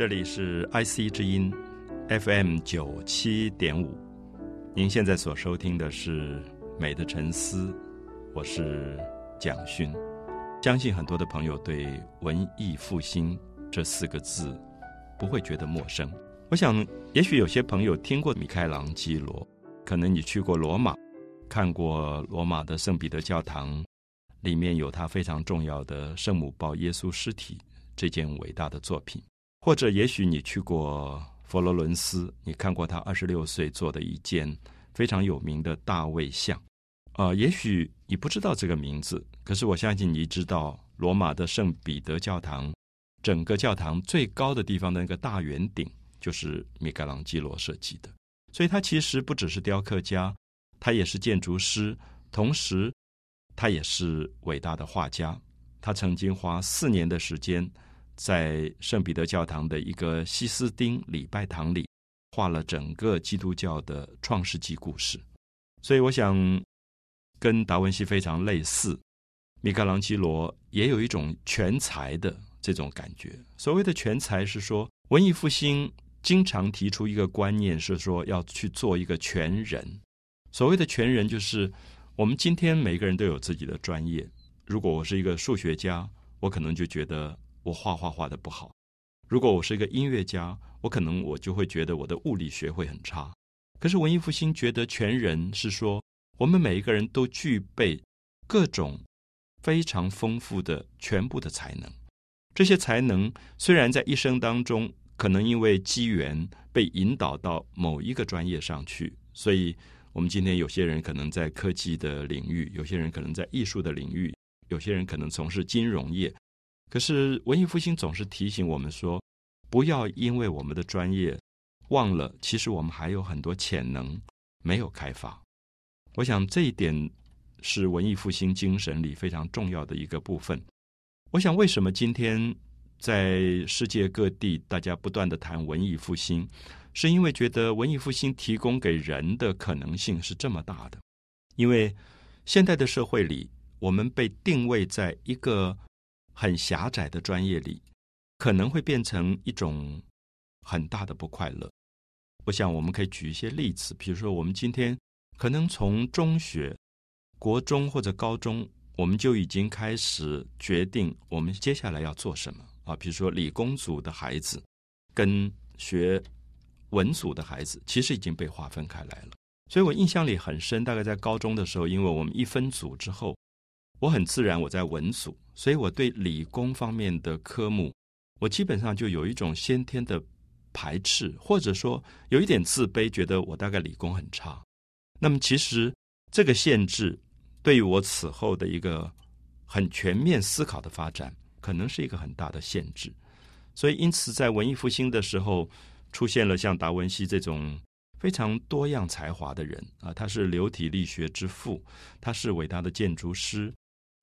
这里是 IC 之音 FM 九七点五，您现在所收听的是《美的沉思》，我是蒋勋。相信很多的朋友对“文艺复兴”这四个字不会觉得陌生。我想，也许有些朋友听过米开朗基罗，可能你去过罗马，看过罗马的圣彼得教堂，里面有他非常重要的圣母抱耶稣尸体这件伟大的作品。或者，也许你去过佛罗伦斯，你看过他二十六岁做的一件非常有名的大卫像。啊，也许你不知道这个名字，可是我相信你知道罗马的圣彼得教堂，整个教堂最高的地方的那个大圆顶，就是米开朗基罗设计的。所以，他其实不只是雕刻家，他也是建筑师，同时他也是伟大的画家。他曾经花四年的时间。在圣彼得教堂的一个西斯丁礼拜堂里，画了整个基督教的创世纪故事。所以，我想跟达文西非常类似。米开朗基罗也有一种全才的这种感觉。所谓的全才，是说文艺复兴经常提出一个观念，是说要去做一个全人。所谓的全人，就是我们今天每个人都有自己的专业。如果我是一个数学家，我可能就觉得。我画画画的不好，如果我是一个音乐家，我可能我就会觉得我的物理学会很差。可是文艺复兴觉得全人是说，我们每一个人都具备各种非常丰富的全部的才能。这些才能虽然在一生当中可能因为机缘被引导到某一个专业上去，所以我们今天有些人可能在科技的领域，有些人可能在艺术的领域，有些人可能从事金融业。可是文艺复兴总是提醒我们说，不要因为我们的专业忘了，其实我们还有很多潜能没有开发。我想这一点是文艺复兴精神里非常重要的一个部分。我想为什么今天在世界各地大家不断的谈文艺复兴，是因为觉得文艺复兴提供给人的可能性是这么大的。因为现代的社会里，我们被定位在一个。很狭窄的专业里，可能会变成一种很大的不快乐。我想我们可以举一些例子，比如说我们今天可能从中学、国中或者高中，我们就已经开始决定我们接下来要做什么啊。比如说理工组的孩子跟学文组的孩子，其实已经被划分开来了。所以我印象里很深，大概在高中的时候，因为我们一分组之后。我很自然，我在文组，所以我对理工方面的科目，我基本上就有一种先天的排斥，或者说有一点自卑，觉得我大概理工很差。那么其实这个限制对于我此后的一个很全面思考的发展，可能是一个很大的限制。所以因此，在文艺复兴的时候，出现了像达文西这种非常多样才华的人啊，他是流体力学之父，他是伟大的建筑师。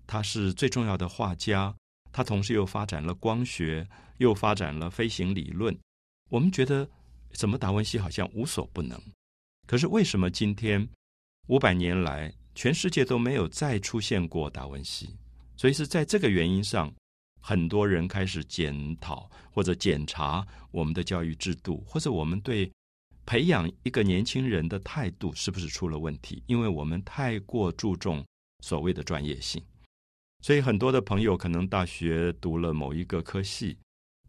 他是最重要的画家，他同时又发展了光学，又发展了飞行理论。我们觉得，怎么达文西好像无所不能？可是为什么今天五百年来，全世界都没有再出现过达文西？所以是在这个原因上，很多人开始检讨或者检查我们的教育制度，或者我们对培养一个年轻人的态度是不是出了问题？因为我们太过注重所谓的专业性。所以很多的朋友可能大学读了某一个科系，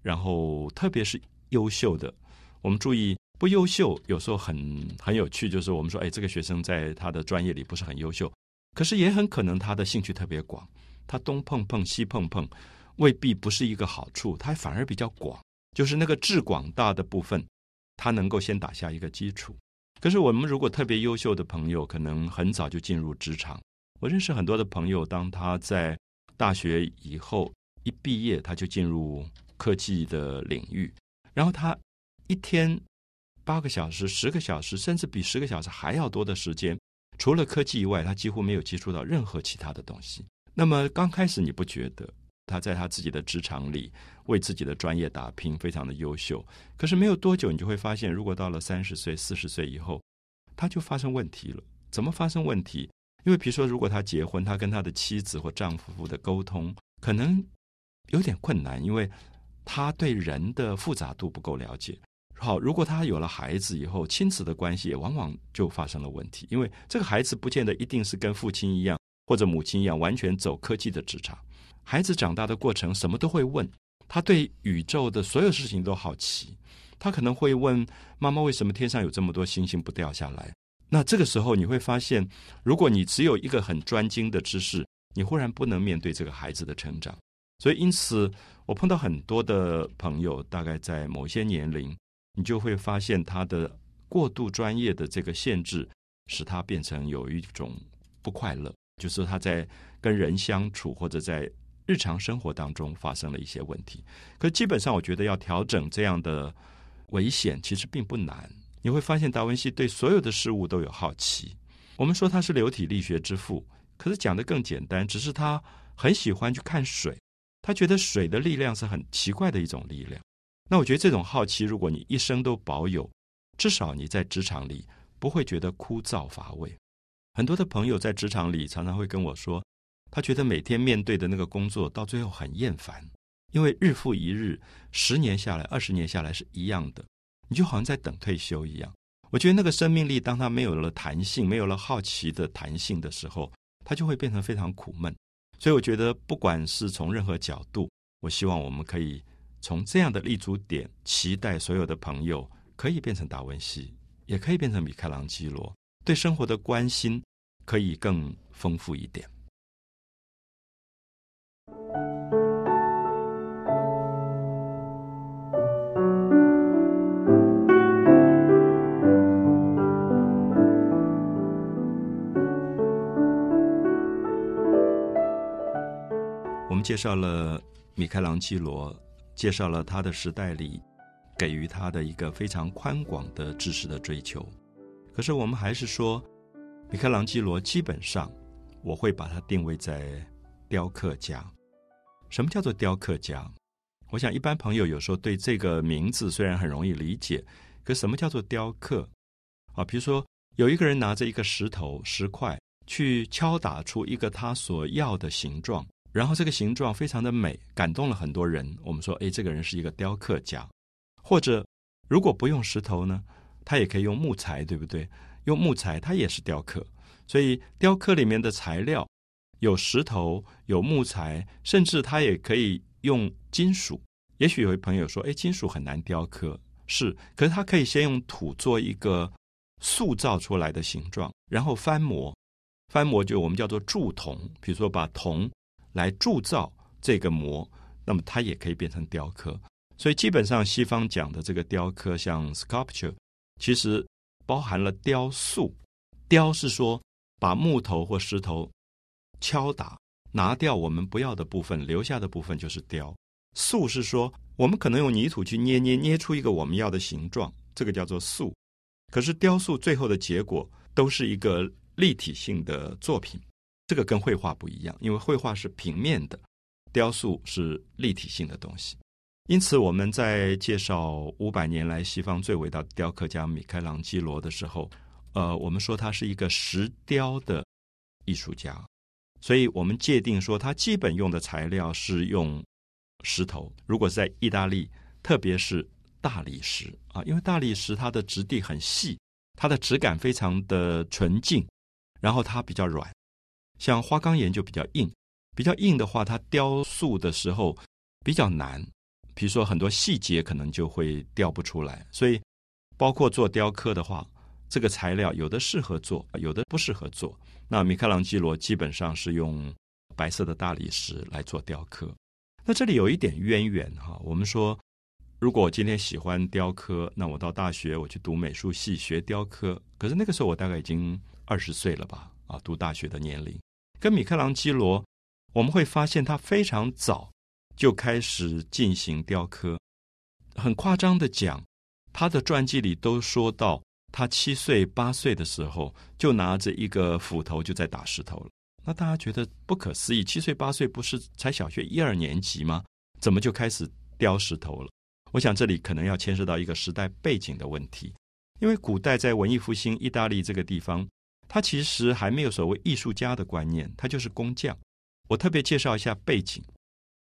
然后特别是优秀的，我们注意不优秀，有时候很很有趣，就是我们说，哎，这个学生在他的专业里不是很优秀，可是也很可能他的兴趣特别广，他东碰碰西碰碰，未必不是一个好处，他反而比较广，就是那个志广大的部分，他能够先打下一个基础。可是我们如果特别优秀的朋友，可能很早就进入职场。我认识很多的朋友，当他在大学以后一毕业，他就进入科技的领域，然后他一天八个小时、十个小时，甚至比十个小时还要多的时间，除了科技以外，他几乎没有接触到任何其他的东西。那么刚开始你不觉得他在他自己的职场里为自己的专业打拼，非常的优秀？可是没有多久，你就会发现，如果到了三十岁、四十岁以后，他就发生问题了。怎么发生问题？因为比如说，如果他结婚，他跟他的妻子或丈夫的沟通可能有点困难，因为他对人的复杂度不够了解。好，如果他有了孩子以后，亲子的关系也往往就发生了问题，因为这个孩子不见得一定是跟父亲一样或者母亲一样完全走科技的职场。孩子长大的过程，什么都会问，他对宇宙的所有事情都好奇，他可能会问妈妈为什么天上有这么多星星不掉下来。那这个时候你会发现，如果你只有一个很专精的知识，你忽然不能面对这个孩子的成长。所以，因此我碰到很多的朋友，大概在某些年龄。你就会发现他的过度专业的这个限制，使他变成有一种不快乐，就是他在跟人相处或者在日常生活当中发生了一些问题。可基本上，我觉得要调整这样的危险，其实并不难。你会发现达文西对所有的事物都有好奇。我们说他是流体力学之父，可是讲的更简单，只是他很喜欢去看水，他觉得水的力量是很奇怪的一种力量。那我觉得这种好奇，如果你一生都保有，至少你在职场里不会觉得枯燥乏味。很多的朋友在职场里常常会跟我说，他觉得每天面对的那个工作到最后很厌烦，因为日复一日，十年下来、二十年下来是一样的，你就好像在等退休一样。我觉得那个生命力，当他没有了弹性、没有了好奇的弹性的时候，他就会变成非常苦闷。所以我觉得，不管是从任何角度，我希望我们可以。从这样的立足点，期待所有的朋友可以变成达文西，也可以变成米开朗基罗，对生活的关心可以更丰富一点。们介绍了米开朗基罗。介绍了他的时代里给予他的一个非常宽广的知识的追求，可是我们还是说，米开朗基罗基本上我会把它定位在雕刻家。什么叫做雕刻家？我想一般朋友有时候对这个名字虽然很容易理解，可什么叫做雕刻？啊，比如说有一个人拿着一个石头石块去敲打出一个他所要的形状。然后这个形状非常的美，感动了很多人。我们说，哎，这个人是一个雕刻家。或者，如果不用石头呢，他也可以用木材，对不对？用木材，它也是雕刻。所以，雕刻里面的材料有石头，有木材，甚至他也可以用金属。也许有一朋友说，哎，金属很难雕刻，是。可是他可以先用土做一个塑造出来的形状，然后翻模。翻模就我们叫做铸铜，比如说把铜。来铸造这个模，那么它也可以变成雕刻。所以基本上西方讲的这个雕刻，像 sculpture，其实包含了雕塑。雕是说把木头或石头敲打，拿掉我们不要的部分，留下的部分就是雕。塑是说我们可能用泥土去捏捏捏出一个我们要的形状，这个叫做塑。可是雕塑最后的结果都是一个立体性的作品。这个跟绘画不一样，因为绘画是平面的，雕塑是立体性的东西。因此，我们在介绍五百年来西方最伟大的雕刻家米开朗基罗的时候，呃，我们说他是一个石雕的艺术家，所以我们界定说他基本用的材料是用石头。如果在意大利，特别是大理石啊，因为大理石它的质地很细，它的质感非常的纯净，然后它比较软。像花岗岩就比较硬，比较硬的话，它雕塑的时候比较难。比如说很多细节可能就会雕不出来。所以，包括做雕刻的话，这个材料有的适合做，有的不适合做。那米开朗基罗基本上是用白色的大理石来做雕刻。那这里有一点渊源哈，我们说，如果我今天喜欢雕刻，那我到大学我去读美术系学雕刻，可是那个时候我大概已经二十岁了吧，啊，读大学的年龄。跟米开朗基罗，我们会发现他非常早就开始进行雕刻。很夸张的讲，他的传记里都说到，他七岁八岁的时候就拿着一个斧头就在打石头了。那大家觉得不可思议，七岁八岁不是才小学一二年级吗？怎么就开始雕石头了？我想这里可能要牵涉到一个时代背景的问题，因为古代在文艺复兴意大利这个地方。他其实还没有所谓艺术家的观念，他就是工匠。我特别介绍一下背景：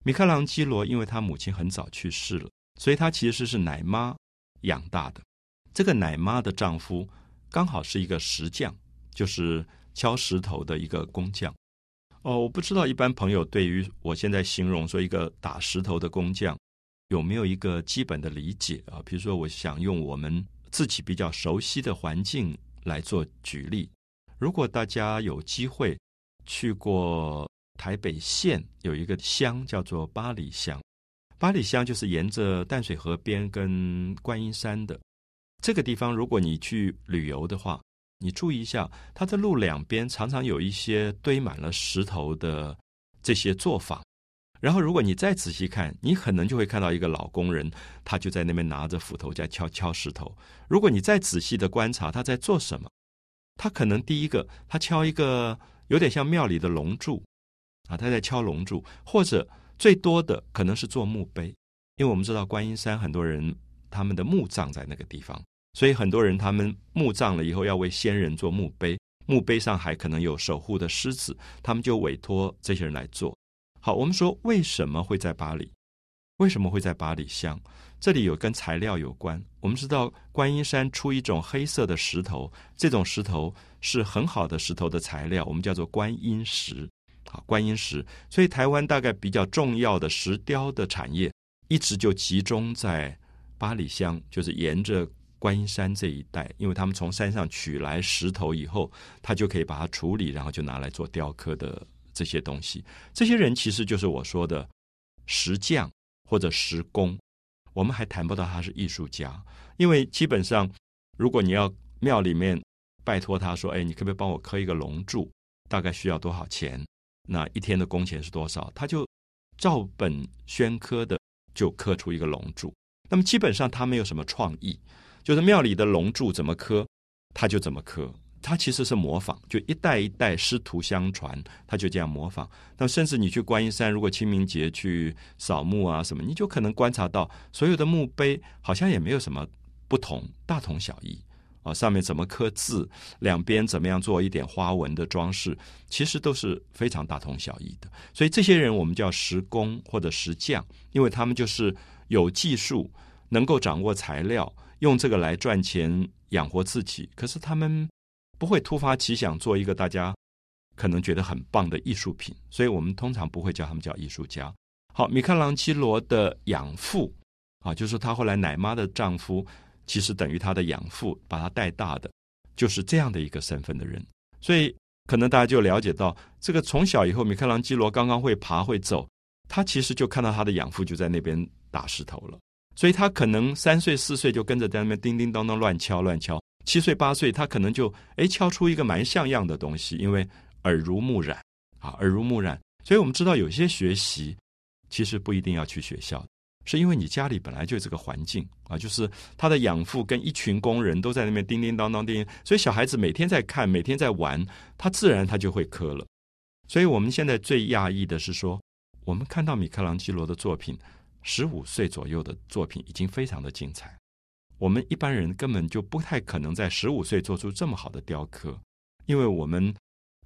米开朗基罗因为他母亲很早去世了，所以他其实是奶妈养大的。这个奶妈的丈夫刚好是一个石匠，就是敲石头的一个工匠。哦，我不知道一般朋友对于我现在形容说一个打石头的工匠有没有一个基本的理解啊？比如说，我想用我们自己比较熟悉的环境来做举例。如果大家有机会去过。台北县有一个乡叫做八里乡，八里乡就是沿着淡水河边跟观音山的这个地方。如果你去旅游的话，你注意一下，它的路两边常常有一些堆满了石头的这些作坊。然后，如果你再仔细看，你可能就会看到一个老工人，他就在那边拿着斧头在敲敲石头。如果你再仔细的观察他在做什么，他可能第一个他敲一个有点像庙里的龙柱。啊，他在敲龙柱，或者最多的可能是做墓碑，因为我们知道观音山很多人他们的墓葬在那个地方，所以很多人他们墓葬了以后要为先人做墓碑，墓碑上还可能有守护的狮子，他们就委托这些人来做。好，我们说为什么会在巴黎？为什么会在巴里乡？这里有跟材料有关。我们知道观音山出一种黑色的石头，这种石头是很好的石头的材料，我们叫做观音石。好，观音石，所以台湾大概比较重要的石雕的产业，一直就集中在八里乡，就是沿着观音山这一带，因为他们从山上取来石头以后，他就可以把它处理，然后就拿来做雕刻的这些东西。这些人其实就是我说的石匠或者石工，我们还谈不到他是艺术家，因为基本上，如果你要庙里面拜托他说，哎，你可不可以帮我刻一个龙柱？大概需要多少钱？那一天的工钱是多少？他就照本宣科的就刻出一个龙柱。那么基本上他没有什么创意，就是庙里的龙柱怎么刻，他就怎么刻。他其实是模仿，就一代一代师徒相传，他就这样模仿。那甚至你去观音山，如果清明节去扫墓啊什么，你就可能观察到所有的墓碑好像也没有什么不同，大同小异。啊，上面怎么刻字，两边怎么样做一点花纹的装饰，其实都是非常大同小异的。所以这些人我们叫石工或者石匠，因为他们就是有技术，能够掌握材料，用这个来赚钱养活自己。可是他们不会突发奇想做一个大家可能觉得很棒的艺术品，所以我们通常不会叫他们叫艺术家。好，米开朗基罗的养父啊，就是他后来奶妈的丈夫。其实等于他的养父把他带大的，就是这样的一个身份的人，所以可能大家就了解到，这个从小以后，米开朗基罗刚刚会爬会走，他其实就看到他的养父就在那边打石头了，所以他可能三岁四岁就跟着在那边叮叮当当乱敲乱敲，七岁八岁他可能就哎敲出一个蛮像样的东西，因为耳濡目染啊，耳濡目染，所以我们知道有些学习其实不一定要去学校。是因为你家里本来就这个环境啊，就是他的养父跟一群工人都在那边叮叮当当叮，所以小孩子每天在看，每天在玩，他自然他就会磕了。所以我们现在最讶异的是说，我们看到米开朗基罗的作品，十五岁左右的作品已经非常的精彩。我们一般人根本就不太可能在十五岁做出这么好的雕刻，因为我们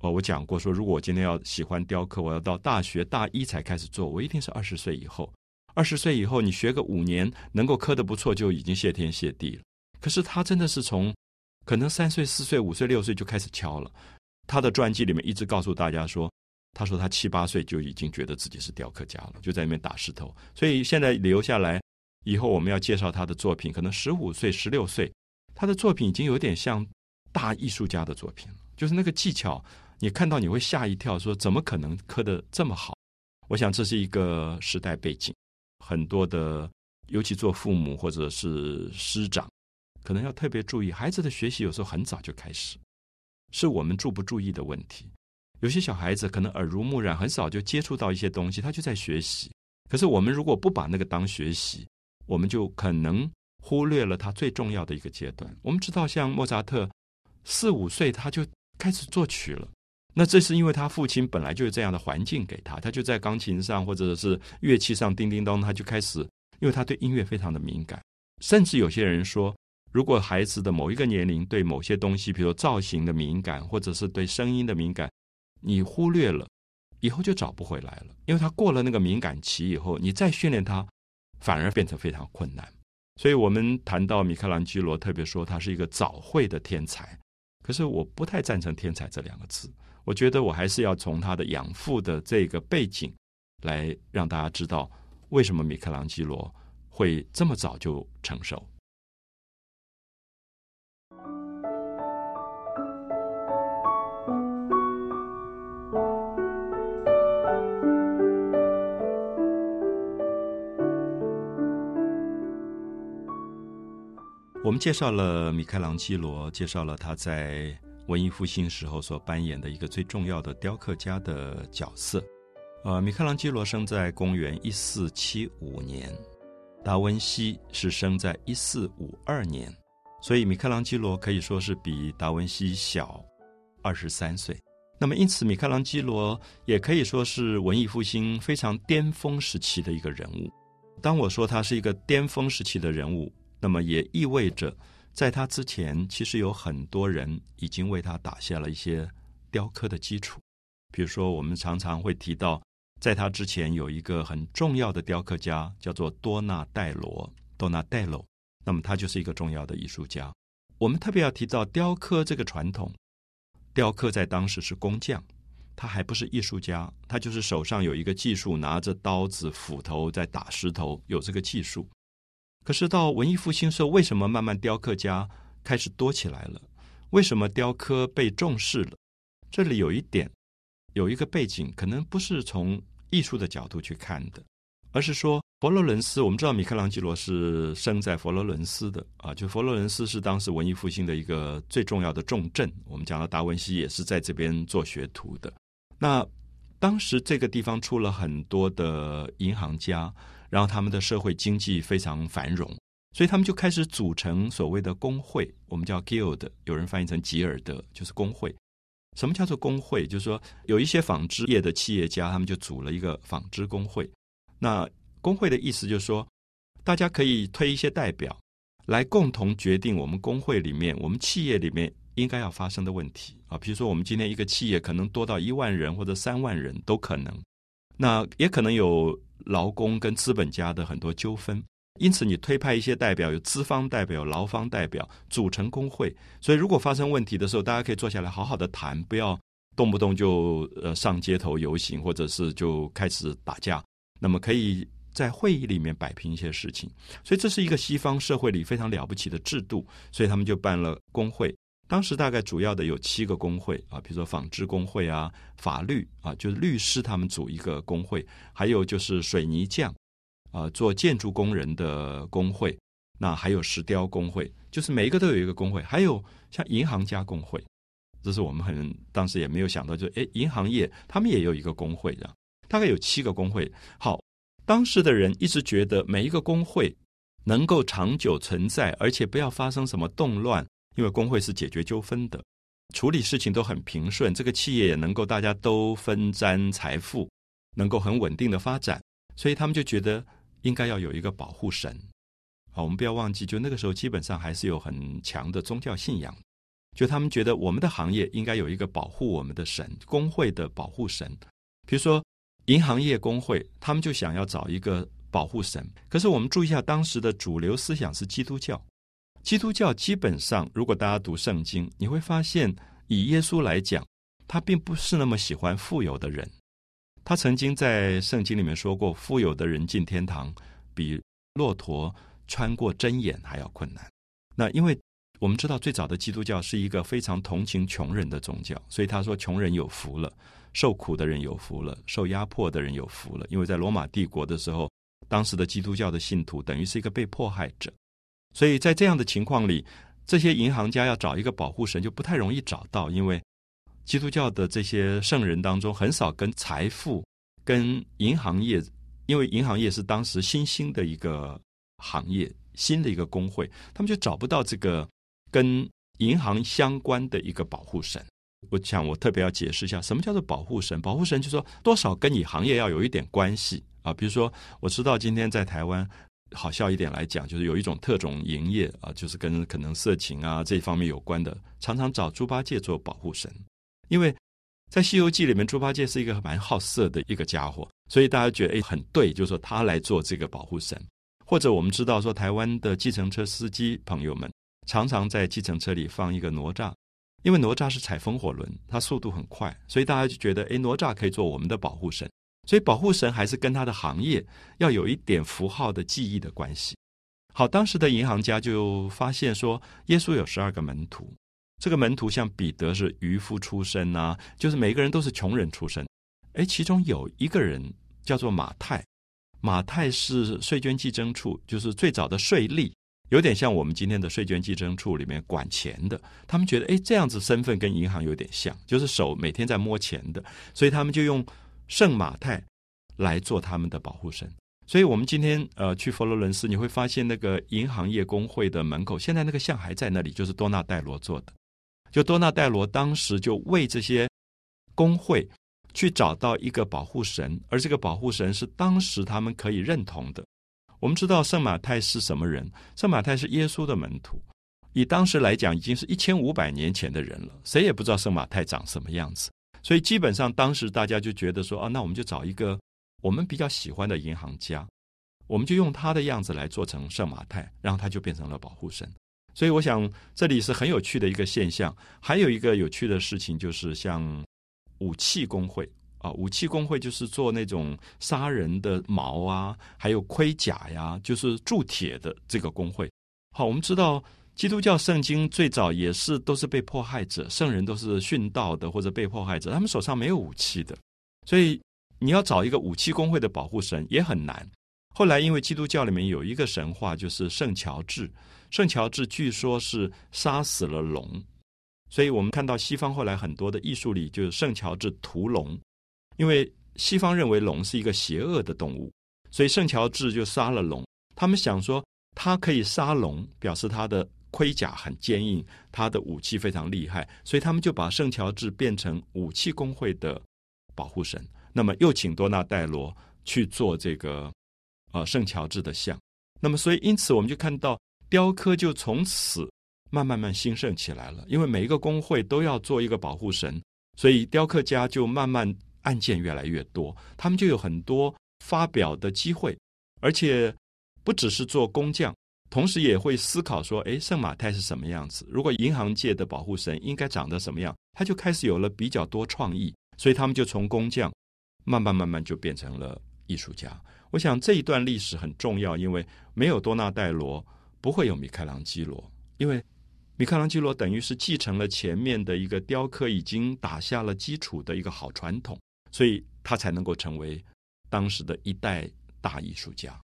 哦，我讲过说，如果我今天要喜欢雕刻，我要到大学大一才开始做，我一定是二十岁以后。二十岁以后，你学个五年，能够刻得不错，就已经谢天谢地了。可是他真的是从可能三岁、四岁、五岁、六岁就开始敲了。他的传记里面一直告诉大家说，他说他七八岁就已经觉得自己是雕刻家了，就在那边打石头。所以现在留下来以后，我们要介绍他的作品，可能十五岁、十六岁，他的作品已经有点像大艺术家的作品了。就是那个技巧，你看到你会吓一跳，说怎么可能刻得这么好？我想这是一个时代背景。很多的，尤其做父母或者是师长，可能要特别注意孩子的学习。有时候很早就开始，是我们注不注意的问题。有些小孩子可能耳濡目染，很早就接触到一些东西，他就在学习。可是我们如果不把那个当学习，我们就可能忽略了他最重要的一个阶段。我们知道，像莫扎特四五岁他就开始作曲了。那这是因为他父亲本来就是这样的环境给他，他就在钢琴上或者是乐器上叮叮当，他就开始，因为他对音乐非常的敏感。甚至有些人说，如果孩子的某一个年龄对某些东西，比如造型的敏感，或者是对声音的敏感，你忽略了以后就找不回来了，因为他过了那个敏感期以后，你再训练他，反而变成非常困难。所以我们谈到米开朗基罗，特别说他是一个早慧的天才，可是我不太赞成“天才”这两个字。我觉得我还是要从他的养父的这个背景来让大家知道，为什么米开朗基罗会这么早就成熟。我们介绍了米开朗基罗，介绍了他在文艺复兴时候所扮演的一个最重要的雕刻家的角色。呃，米开朗基罗生在公元一四七五年，达文西是生在一四五二年，所以米开朗基罗可以说是比达文西小二十三岁。那么，因此米开朗基罗也可以说是文艺复兴非常巅峰时期的一个人物。当我说他是一个巅峰时期的人物。那么也意味着，在他之前，其实有很多人已经为他打下了一些雕刻的基础。比如说，我们常常会提到，在他之前有一个很重要的雕刻家，叫做多纳戴罗多纳戴罗。那么他就是一个重要的艺术家。我们特别要提到雕刻这个传统，雕刻在当时是工匠，他还不是艺术家，他就是手上有一个技术，拿着刀子、斧头在打石头，有这个技术。可是到文艺复兴时候，为什么慢慢雕刻家开始多起来了？为什么雕刻被重视了？这里有一点，有一个背景，可能不是从艺术的角度去看的，而是说佛罗伦斯。我们知道米开朗基罗是生在佛罗伦斯的啊，就佛罗伦斯是当时文艺复兴的一个最重要的重镇。我们讲到达文西也是在这边做学徒的。那当时这个地方出了很多的银行家。然后他们的社会经济非常繁荣，所以他们就开始组成所谓的工会，我们叫 guild，有人翻译成吉尔德，就是工会。什么叫做工会？就是说有一些纺织业的企业家，他们就组了一个纺织工会。那工会的意思就是说，大家可以推一些代表来共同决定我们工会里面、我们企业里面应该要发生的问题啊。比如说，我们今天一个企业可能多到一万人或者三万人都可能，那也可能有。劳工跟资本家的很多纠纷，因此你推派一些代表，有资方代表、劳方代表，组成工会。所以如果发生问题的时候，大家可以坐下来好好的谈，不要动不动就呃上街头游行，或者是就开始打架。那么可以在会议里面摆平一些事情。所以这是一个西方社会里非常了不起的制度。所以他们就办了工会。当时大概主要的有七个工会啊，比如说纺织工会啊、法律啊，就是律师他们组一个工会，还有就是水泥匠啊，做建筑工人的工会，那还有石雕工会，就是每一个都有一个工会，还有像银行家工会，这是我们很当时也没有想到，就哎，银行业他们也有一个工会的，大概有七个工会。好，当时的人一直觉得每一个工会能够长久存在，而且不要发生什么动乱。因为工会是解决纠纷的，处理事情都很平顺，这个企业也能够大家都分担财富，能够很稳定的发展，所以他们就觉得应该要有一个保护神。好，我们不要忘记，就那个时候基本上还是有很强的宗教信仰，就他们觉得我们的行业应该有一个保护我们的神，工会的保护神。比如说银行业工会，他们就想要找一个保护神。可是我们注意一下，当时的主流思想是基督教。基督教基本上，如果大家读圣经，你会发现，以耶稣来讲，他并不是那么喜欢富有的人。他曾经在圣经里面说过，富有的人进天堂，比骆驼穿过针眼还要困难。那因为我们知道，最早的基督教是一个非常同情穷人的宗教，所以他说，穷人有福了，受苦的人有福了，受压迫的人有福了。因为在罗马帝国的时候，当时的基督教的信徒等于是一个被迫害者。所以在这样的情况里，这些银行家要找一个保护神就不太容易找到，因为基督教的这些圣人当中很少跟财富、跟银行业，因为银行业是当时新兴的一个行业，新的一个工会，他们就找不到这个跟银行相关的一个保护神。我想我特别要解释一下，什么叫做保护神？保护神就是说多少跟你行业要有一点关系啊，比如说我知道今天在台湾。好笑一点来讲，就是有一种特种营业啊，就是跟可能色情啊这方面有关的，常常找猪八戒做保护神，因为在《西游记》里面，猪八戒是一个蛮好色的一个家伙，所以大家觉得哎很对，就是说他来做这个保护神。或者我们知道说，台湾的计程车司机朋友们常常在计程车里放一个哪吒，因为哪吒是踩风火轮，它速度很快，所以大家就觉得哎哪吒可以做我们的保护神。所以保护神还是跟他的行业要有一点符号的记忆的关系。好，当时的银行家就发现说，耶稣有十二个门徒，这个门徒像彼得是渔夫出身啊，就是每个人都是穷人出身。哎，其中有一个人叫做马太，马太是税捐计征处，就是最早的税吏，有点像我们今天的税捐计征处里面管钱的。他们觉得，哎，这样子身份跟银行有点像，就是手每天在摸钱的，所以他们就用圣马太来做他们的保护神。所以我们今天呃去佛罗伦斯，你会发现那个银行业工会的门口，现在那个像还在那里，就是多纳戴罗做的。就多纳戴罗当时就为这些工会去找到一个保护神，而这个保护神是当时他们可以认同的。我们知道圣马太是什么人？圣马太是耶稣的门徒，以当时来讲，已经是一千五百年前的人了，谁也不知道圣马太长什么样子。所以基本上当时大家就觉得说，啊，那我们就找一个。我们比较喜欢的银行家，我们就用他的样子来做成圣马太，然后他就变成了保护神。所以我想这里是很有趣的一个现象。还有一个有趣的事情就是，像武器工会啊，武器工会就是做那种杀人的矛啊，还有盔甲呀，就是铸铁的这个工会。好，我们知道基督教圣经最早也是都是被迫害者，圣人都是殉道的或者被迫害者，他们手上没有武器的，所以。你要找一个武器工会的保护神也很难。后来，因为基督教里面有一个神话，就是圣乔治。圣乔治据说是杀死了龙，所以我们看到西方后来很多的艺术里，就是圣乔治屠龙。因为西方认为龙是一个邪恶的动物，所以圣乔治就杀了龙。他们想说，他可以杀龙，表示他的盔甲很坚硬，他的武器非常厉害，所以他们就把圣乔治变成武器工会的保护神。那么又请多纳戴罗去做这个呃圣乔治的像，那么所以因此我们就看到雕刻就从此慢慢慢兴盛起来了。因为每一个工会都要做一个保护神，所以雕刻家就慢慢案件越来越多，他们就有很多发表的机会，而且不只是做工匠，同时也会思考说：哎，圣马太是什么样子？如果银行界的保护神应该长得什么样？他就开始有了比较多创意，所以他们就从工匠。慢慢慢慢就变成了艺术家。我想这一段历史很重要，因为没有多纳戴罗，不会有米开朗基罗。因为米开朗基罗等于是继承了前面的一个雕刻，已经打下了基础的一个好传统，所以他才能够成为当时的一代大艺术家。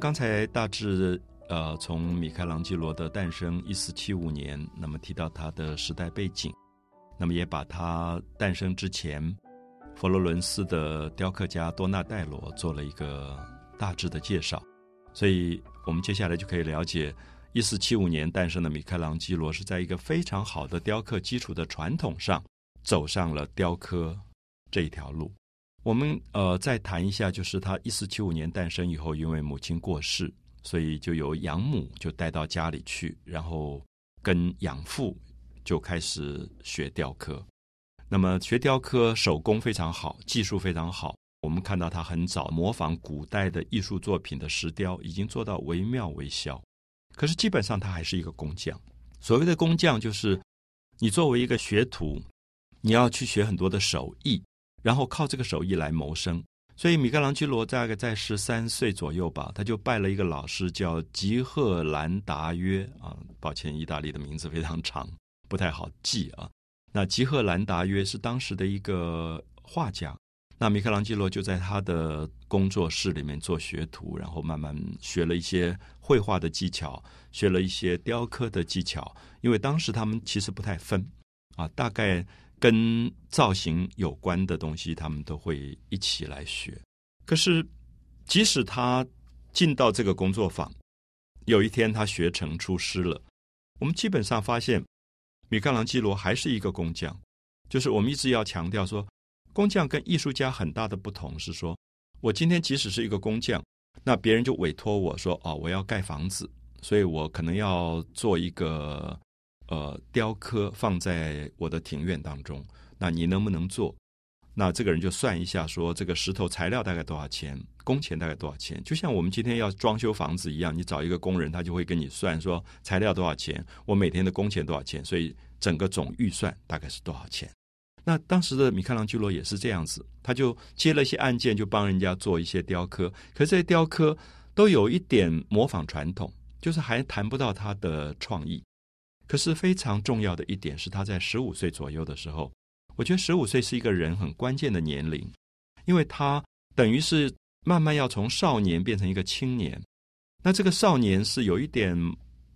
刚才大致呃从米开朗基罗的诞生一四七五年，那么提到他的时代背景，那么也把他诞生之前佛罗伦斯的雕刻家多纳戴罗做了一个大致的介绍，所以我们接下来就可以了解一四七五年诞生的米开朗基罗是在一个非常好的雕刻基础的传统上走上了雕刻这一条路。我们呃再谈一下，就是他一四七五年诞生以后，因为母亲过世，所以就由养母就带到家里去，然后跟养父就开始学雕刻。那么学雕刻手工非常好，技术非常好。我们看到他很早模仿古代的艺术作品的石雕，已经做到惟妙惟肖。可是基本上他还是一个工匠。所谓的工匠，就是你作为一个学徒，你要去学很多的手艺。然后靠这个手艺来谋生，所以米开朗基罗大概在十三岁左右吧，他就拜了一个老师，叫吉赫兰达约啊。抱歉，意大利的名字非常长，不太好记啊。那吉赫兰达约是当时的一个画家，那米开朗基罗就在他的工作室里面做学徒，然后慢慢学了一些绘画的技巧，学了一些雕刻的技巧。因为当时他们其实不太分啊，大概。跟造型有关的东西，他们都会一起来学。可是，即使他进到这个工作坊，有一天他学成出师了，我们基本上发现，米开朗基罗还是一个工匠。就是我们一直要强调说，工匠跟艺术家很大的不同是说，我今天即使是一个工匠，那别人就委托我说，哦，我要盖房子，所以我可能要做一个呃雕刻放在我的庭院当中，那你能不能做？那这个人就算一下，说这个石头材料大概多少钱，工钱大概多少钱？就像我们今天要装修房子一样，你找一个工人，他就会跟你算说材料多少钱，我每天的工钱多少钱，所以整个总预算大概是多少钱？那当时的米开朗基罗也是这样子，他就接了一些案件，就帮人家做一些雕刻。可是这些雕刻都有一点模仿传统，就是还谈不到他的创意。可是非常重要的一点是，他在十五岁左右的时候。我觉得十五岁是一个人很关键的年龄，因为他等于是慢慢要从少年变成一个青年。那这个少年是有一点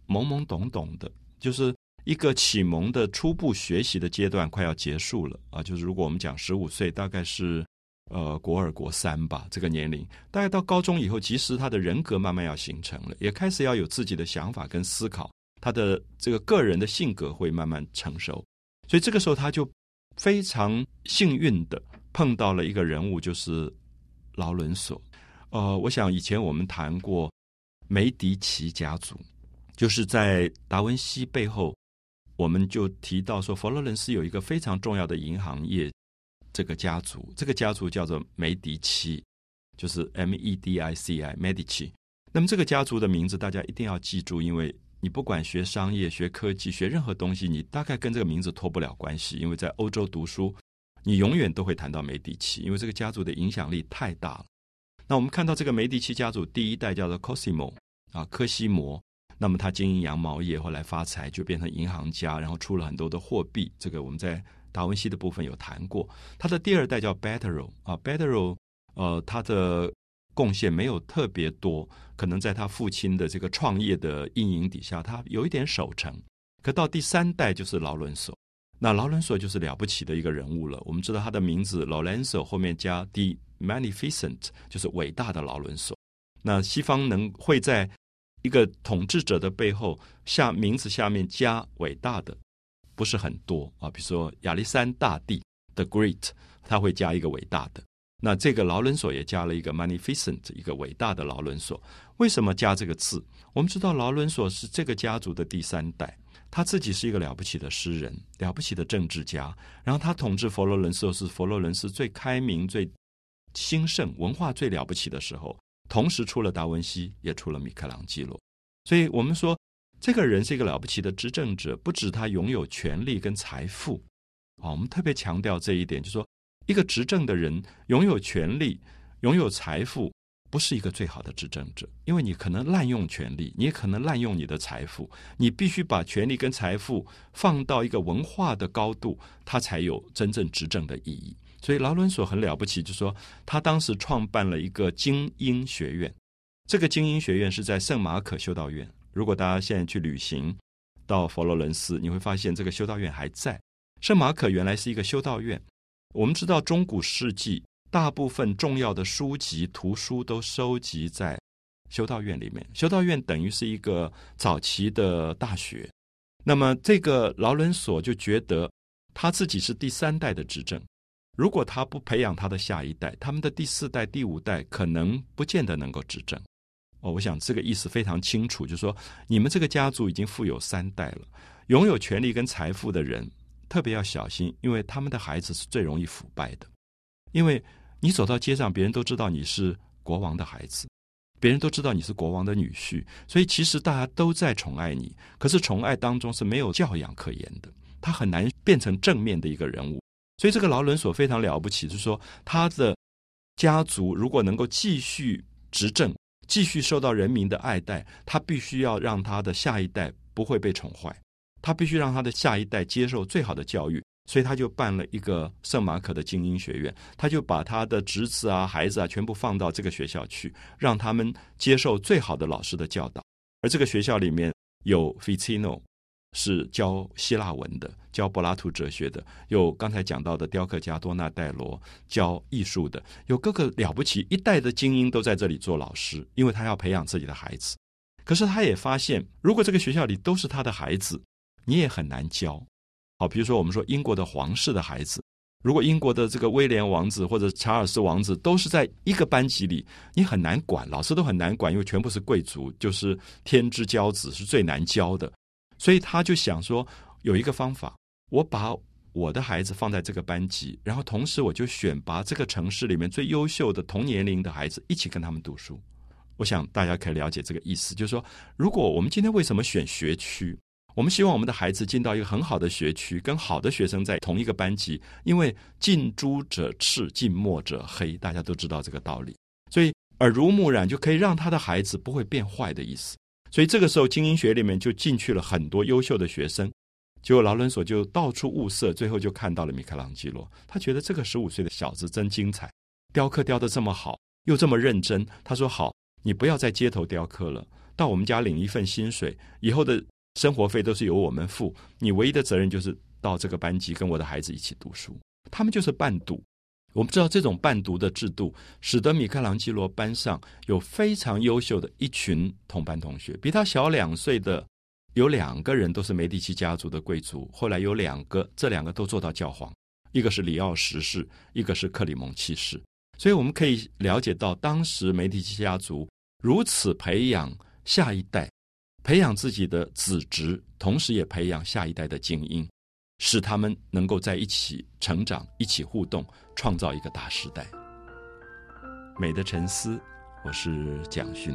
懵懵懂懂的，就是一个启蒙的初步学习的阶段快要结束了啊。就是如果我们讲十五岁，大概是呃国二、国三吧，这个年龄，大概到高中以后，其实他的人格慢慢要形成了，也开始要有自己的想法跟思考，他的这个个人的性格会慢慢成熟，所以这个时候他就。非常幸运的碰到了一个人物，就是劳伦索。呃，我想以前我们谈过梅迪奇家族，就是在达文西背后，我们就提到说，佛罗伦斯有一个非常重要的银行业这个家族，这个家族叫做梅迪奇，就是 M E D I C I Medici。那么这个家族的名字大家一定要记住，因为。你不管学商业、学科技、学任何东西，你大概跟这个名字脱不了关系。因为在欧洲读书，你永远都会谈到梅迪奇，因为这个家族的影响力太大了。那我们看到这个梅迪奇家族第一代叫做 Cosimo 啊，科西摩。那么他经营羊毛业，后来发财就变成银行家，然后出了很多的货币。这个我们在达文西的部分有谈过。他的第二代叫 Bettero 啊，Bettero 呃，他的。贡献没有特别多，可能在他父亲的这个创业的阴影底下，他有一点守成。可到第三代就是劳伦索，那劳伦索就是了不起的一个人物了。我们知道他的名字 Lorenzo 后面加 the Magnificent，就是伟大的劳伦索。那西方能会在一个统治者的背后下名字下面加伟大的，不是很多啊。比如说亚历山大帝 The Great，他会加一个伟大的。那这个劳伦索也加了一个 magnificent，一个伟大的劳伦索。为什么加这个字？我们知道劳伦索是这个家族的第三代，他自己是一个了不起的诗人，了不起的政治家。然后他统治佛罗伦斯是佛罗伦斯最开明、最兴盛、文化最了不起的时候。同时出了达文西，也出了米开朗基罗。所以我们说，这个人是一个了不起的执政者，不止他拥有权力跟财富。啊，我们特别强调这一点，就是说。一个执政的人拥有权力、拥有财富，不是一个最好的执政者，因为你可能滥用权力，你也可能滥用你的财富。你必须把权力跟财富放到一个文化的高度，它才有真正执政的意义。所以劳伦索很了不起，就说他当时创办了一个精英学院。这个精英学院是在圣马可修道院。如果大家现在去旅行到佛罗伦斯，你会发现这个修道院还在。圣马可原来是一个修道院。我们知道，中古世纪大部分重要的书籍、图书都收集在修道院里面。修道院等于是一个早期的大学。那么，这个劳伦索就觉得他自己是第三代的执政，如果他不培养他的下一代，他们的第四代、第五代可能不见得能够执政。哦，我想这个意思非常清楚，就是说，你们这个家族已经富有三代了，拥有权力跟财富的人。特别要小心，因为他们的孩子是最容易腐败的。因为你走到街上，别人都知道你是国王的孩子，别人都知道你是国王的女婿，所以其实大家都在宠爱你。可是宠爱当中是没有教养可言的，他很难变成正面的一个人物。所以这个劳伦索非常了不起，是说他的家族如果能够继续执政，继续受到人民的爱戴，他必须要让他的下一代不会被宠坏。他必须让他的下一代接受最好的教育，所以他就办了一个圣马可的精英学院。他就把他的侄子啊、孩子啊全部放到这个学校去，让他们接受最好的老师的教导。而这个学校里面有 Ficino，是教希腊文的，教柏拉图哲学的；有刚才讲到的雕刻家多纳戴罗，教艺术的；有各个了不起一代的精英都在这里做老师，因为他要培养自己的孩子。可是他也发现，如果这个学校里都是他的孩子，你也很难教，好，比如说我们说英国的皇室的孩子，如果英国的这个威廉王子或者查尔斯王子都是在一个班级里，你很难管，老师都很难管，因为全部是贵族，就是天之骄子，是最难教的。所以他就想说，有一个方法，我把我的孩子放在这个班级，然后同时我就选拔这个城市里面最优秀的同年龄的孩子一起跟他们读书。我想大家可以了解这个意思，就是说，如果我们今天为什么选学区？我们希望我们的孩子进到一个很好的学区，跟好的学生在同一个班级，因为近朱者赤，近墨者黑，大家都知道这个道理，所以耳濡目染就可以让他的孩子不会变坏的意思。所以这个时候，精英学里面就进去了很多优秀的学生，结果劳伦索就到处物色，最后就看到了米开朗基罗。他觉得这个十五岁的小子真精彩，雕刻雕的这么好，又这么认真。他说：“好，你不要在街头雕刻了，到我们家领一份薪水，以后的。”生活费都是由我们付，你唯一的责任就是到这个班级跟我的孩子一起读书。他们就是伴读，我们知道这种伴读的制度，使得米开朗基罗班上有非常优秀的一群同班同学。比他小两岁的有两个人都是梅第奇家族的贵族，后来有两个，这两个都做到教皇，一个是里奥十世，一个是克里蒙七世。所以我们可以了解到，当时梅第奇家族如此培养下一代。培养自己的子侄，同时也培养下一代的精英，使他们能够在一起成长、一起互动，创造一个大时代。美的沉思，我是蒋勋。